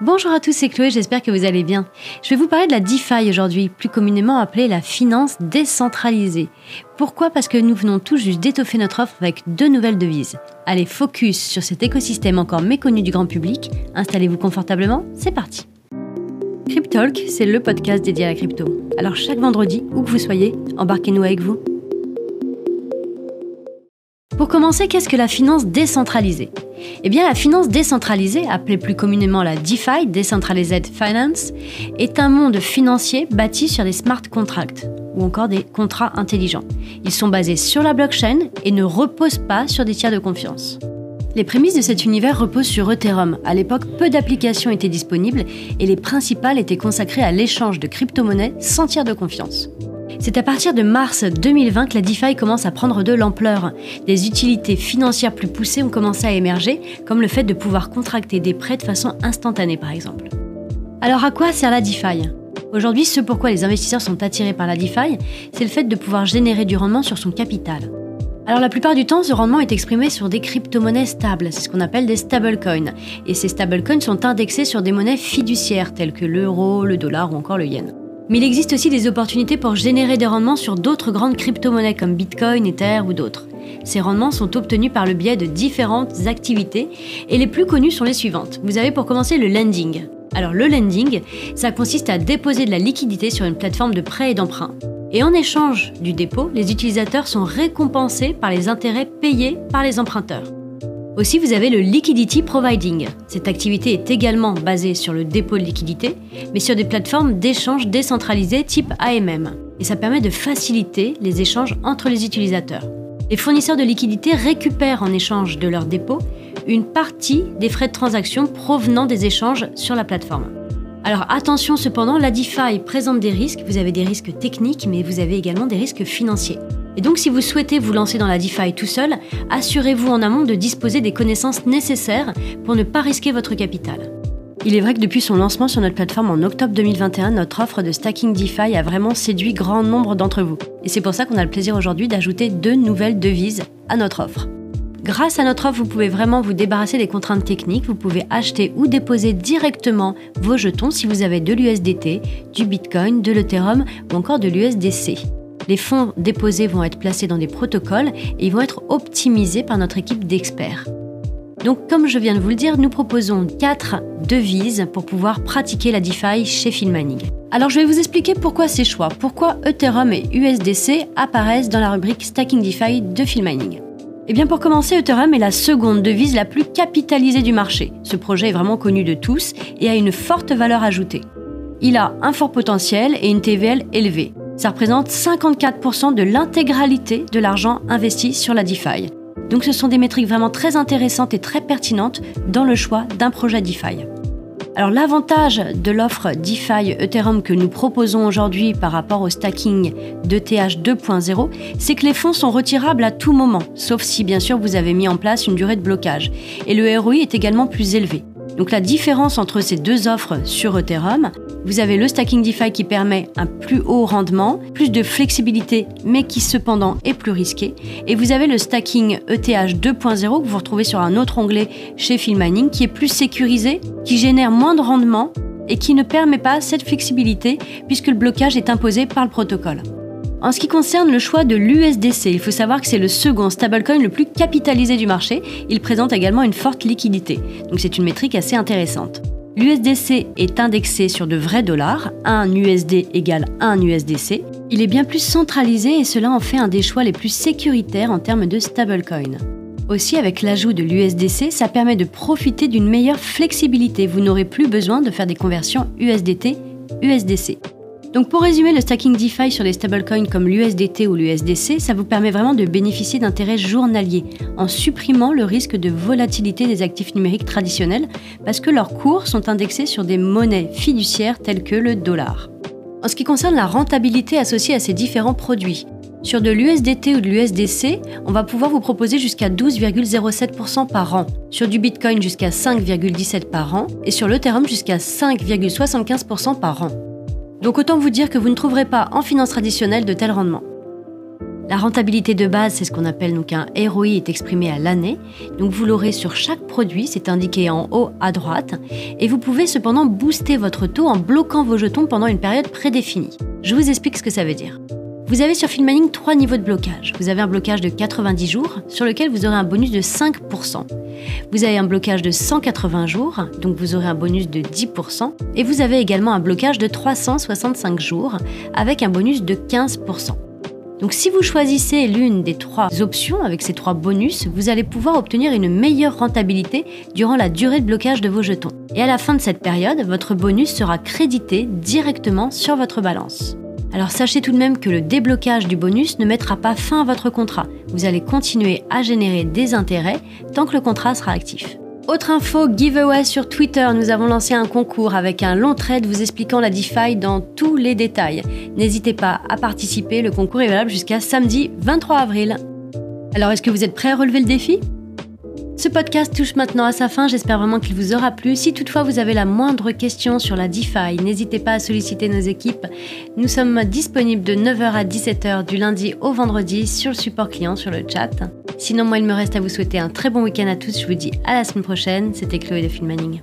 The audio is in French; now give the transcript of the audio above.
Bonjour à tous, c'est Chloé, j'espère que vous allez bien. Je vais vous parler de la DeFi aujourd'hui, plus communément appelée la finance décentralisée. Pourquoi? Parce que nous venons tout juste d'étoffer notre offre avec deux nouvelles devises. Allez, focus sur cet écosystème encore méconnu du grand public. Installez-vous confortablement, c'est parti. Cryptalk, c'est le podcast dédié à la crypto. Alors chaque vendredi, où que vous soyez, embarquez-nous avec vous. Pour commencer, qu'est-ce que la finance décentralisée? Eh bien, la finance décentralisée, appelée plus communément la DeFi, Decentralized Finance, est un monde financier bâti sur des smart contracts ou encore des contrats intelligents. Ils sont basés sur la blockchain et ne reposent pas sur des tiers de confiance. Les prémices de cet univers reposent sur Ethereum. À l'époque, peu d'applications étaient disponibles et les principales étaient consacrées à l'échange de crypto-monnaies sans tiers de confiance. C'est à partir de mars 2020 que la DeFi commence à prendre de l'ampleur. Des utilités financières plus poussées ont commencé à émerger, comme le fait de pouvoir contracter des prêts de façon instantanée par exemple. Alors à quoi sert la DeFi? Aujourd'hui, ce pourquoi les investisseurs sont attirés par la DeFi, c'est le fait de pouvoir générer du rendement sur son capital. Alors la plupart du temps, ce rendement est exprimé sur des crypto-monnaies stables, c'est ce qu'on appelle des stablecoins. Et ces stablecoins sont indexés sur des monnaies fiduciaires telles que l'euro, le dollar ou encore le yen. Mais il existe aussi des opportunités pour générer des rendements sur d'autres grandes crypto-monnaies comme Bitcoin, Ether ou d'autres. Ces rendements sont obtenus par le biais de différentes activités et les plus connues sont les suivantes. Vous avez pour commencer le lending. Alors le lending, ça consiste à déposer de la liquidité sur une plateforme de prêt et d'emprunt. Et en échange du dépôt, les utilisateurs sont récompensés par les intérêts payés par les emprunteurs. Aussi, vous avez le liquidity providing. Cette activité est également basée sur le dépôt de liquidité, mais sur des plateformes d'échange décentralisées type AMM. Et ça permet de faciliter les échanges entre les utilisateurs. Les fournisseurs de liquidité récupèrent en échange de leur dépôt une partie des frais de transaction provenant des échanges sur la plateforme. Alors attention cependant, la DeFi présente des risques. Vous avez des risques techniques, mais vous avez également des risques financiers. Et donc si vous souhaitez vous lancer dans la DeFi tout seul, assurez-vous en amont de disposer des connaissances nécessaires pour ne pas risquer votre capital. Il est vrai que depuis son lancement sur notre plateforme en octobre 2021, notre offre de stacking DeFi a vraiment séduit grand nombre d'entre vous. Et c'est pour ça qu'on a le plaisir aujourd'hui d'ajouter deux nouvelles devises à notre offre. Grâce à notre offre, vous pouvez vraiment vous débarrasser des contraintes techniques. Vous pouvez acheter ou déposer directement vos jetons si vous avez de l'USDT, du Bitcoin, de l'Ethereum ou encore de l'USDC les fonds déposés vont être placés dans des protocoles et ils vont être optimisés par notre équipe d'experts. Donc comme je viens de vous le dire, nous proposons quatre devises pour pouvoir pratiquer la DeFi chez Filmaning. Alors je vais vous expliquer pourquoi ces choix, pourquoi Ethereum et USDC apparaissent dans la rubrique Stacking DeFi de Filmaning. Eh bien pour commencer, Ethereum est la seconde devise la plus capitalisée du marché. Ce projet est vraiment connu de tous et a une forte valeur ajoutée. Il a un fort potentiel et une TVL élevée. Ça représente 54% de l'intégralité de l'argent investi sur la DeFi. Donc ce sont des métriques vraiment très intéressantes et très pertinentes dans le choix d'un projet DeFi. Alors l'avantage de l'offre DeFi Ethereum que nous proposons aujourd'hui par rapport au stacking d'ETH 2.0, c'est que les fonds sont retirables à tout moment, sauf si bien sûr vous avez mis en place une durée de blocage. Et le ROI est également plus élevé. Donc la différence entre ces deux offres sur Ethereum, vous avez le stacking DeFi qui permet un plus haut rendement, plus de flexibilité, mais qui cependant est plus risqué. Et vous avez le stacking ETH 2.0 que vous retrouvez sur un autre onglet chez Filmining qui est plus sécurisé, qui génère moins de rendement et qui ne permet pas cette flexibilité puisque le blocage est imposé par le protocole. En ce qui concerne le choix de l'USDC, il faut savoir que c'est le second stablecoin le plus capitalisé du marché. Il présente également une forte liquidité. Donc c'est une métrique assez intéressante. L'USDC est indexé sur de vrais dollars, 1 USD égale 1 USDC. Il est bien plus centralisé et cela en fait un des choix les plus sécuritaires en termes de stablecoin. Aussi, avec l'ajout de l'USDC, ça permet de profiter d'une meilleure flexibilité. Vous n'aurez plus besoin de faire des conversions USDT-USDC. Donc pour résumer le stacking DeFi sur les stablecoins comme l'USDT ou l'USDC, ça vous permet vraiment de bénéficier d'intérêts journaliers en supprimant le risque de volatilité des actifs numériques traditionnels parce que leurs cours sont indexés sur des monnaies fiduciaires telles que le dollar. En ce qui concerne la rentabilité associée à ces différents produits, sur de l'USDT ou de l'USDC, on va pouvoir vous proposer jusqu'à 12,07% par an, sur du Bitcoin jusqu'à 5,17% par an et sur l'Ethereum jusqu'à 5,75% par an. Donc autant vous dire que vous ne trouverez pas en finance traditionnelle de tels rendements. La rentabilité de base, c'est ce qu'on appelle donc un ROI, est exprimé à l'année. Donc vous l'aurez sur chaque produit, c'est indiqué en haut à droite. Et vous pouvez cependant booster votre taux en bloquant vos jetons pendant une période prédéfinie. Je vous explique ce que ça veut dire. Vous avez sur Filmaning trois niveaux de blocage. Vous avez un blocage de 90 jours, sur lequel vous aurez un bonus de 5%. Vous avez un blocage de 180 jours, donc vous aurez un bonus de 10%. Et vous avez également un blocage de 365 jours, avec un bonus de 15%. Donc si vous choisissez l'une des trois options avec ces trois bonus, vous allez pouvoir obtenir une meilleure rentabilité durant la durée de blocage de vos jetons. Et à la fin de cette période, votre bonus sera crédité directement sur votre balance. Alors sachez tout de même que le déblocage du bonus ne mettra pas fin à votre contrat. Vous allez continuer à générer des intérêts tant que le contrat sera actif. Autre info, giveaway sur Twitter, nous avons lancé un concours avec un long trade vous expliquant la DeFi dans tous les détails. N'hésitez pas à participer, le concours est valable jusqu'à samedi 23 avril. Alors est-ce que vous êtes prêts à relever le défi? Ce podcast touche maintenant à sa fin, j'espère vraiment qu'il vous aura plu. Si toutefois vous avez la moindre question sur la DeFi, n'hésitez pas à solliciter nos équipes. Nous sommes disponibles de 9h à 17h du lundi au vendredi sur le support client, sur le chat. Sinon, moi, il me reste à vous souhaiter un très bon week-end à tous. Je vous dis à la semaine prochaine. C'était Chloé de Filmaning.